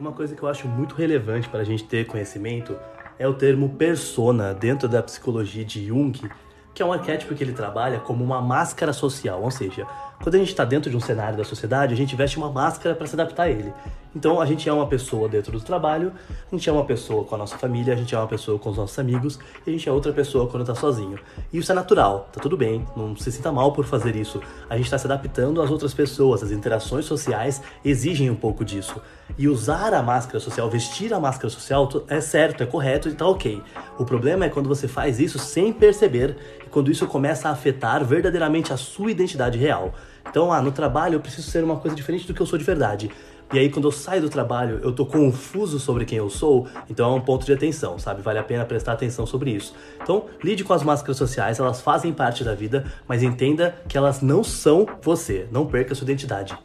Uma coisa que eu acho muito relevante para a gente ter conhecimento é o termo persona dentro da psicologia de Jung, que é um arquétipo que ele trabalha como uma máscara social, ou seja, quando a gente está dentro de um cenário da sociedade, a gente veste uma máscara para se adaptar a ele. Então a gente é uma pessoa dentro do trabalho, a gente é uma pessoa com a nossa família, a gente é uma pessoa com os nossos amigos e a gente é outra pessoa quando está sozinho. E isso é natural, tá tudo bem, não se sinta mal por fazer isso. A gente está se adaptando às outras pessoas, as interações sociais exigem um pouco disso. E usar a máscara social, vestir a máscara social é certo, é correto e tá ok. O problema é quando você faz isso sem perceber e quando isso começa a afetar verdadeiramente a sua identidade real. Então, ah, no trabalho eu preciso ser uma coisa diferente do que eu sou de verdade. E aí, quando eu saio do trabalho, eu tô confuso sobre quem eu sou, então é um ponto de atenção, sabe? Vale a pena prestar atenção sobre isso. Então, lide com as máscaras sociais, elas fazem parte da vida, mas entenda que elas não são você. Não perca sua identidade.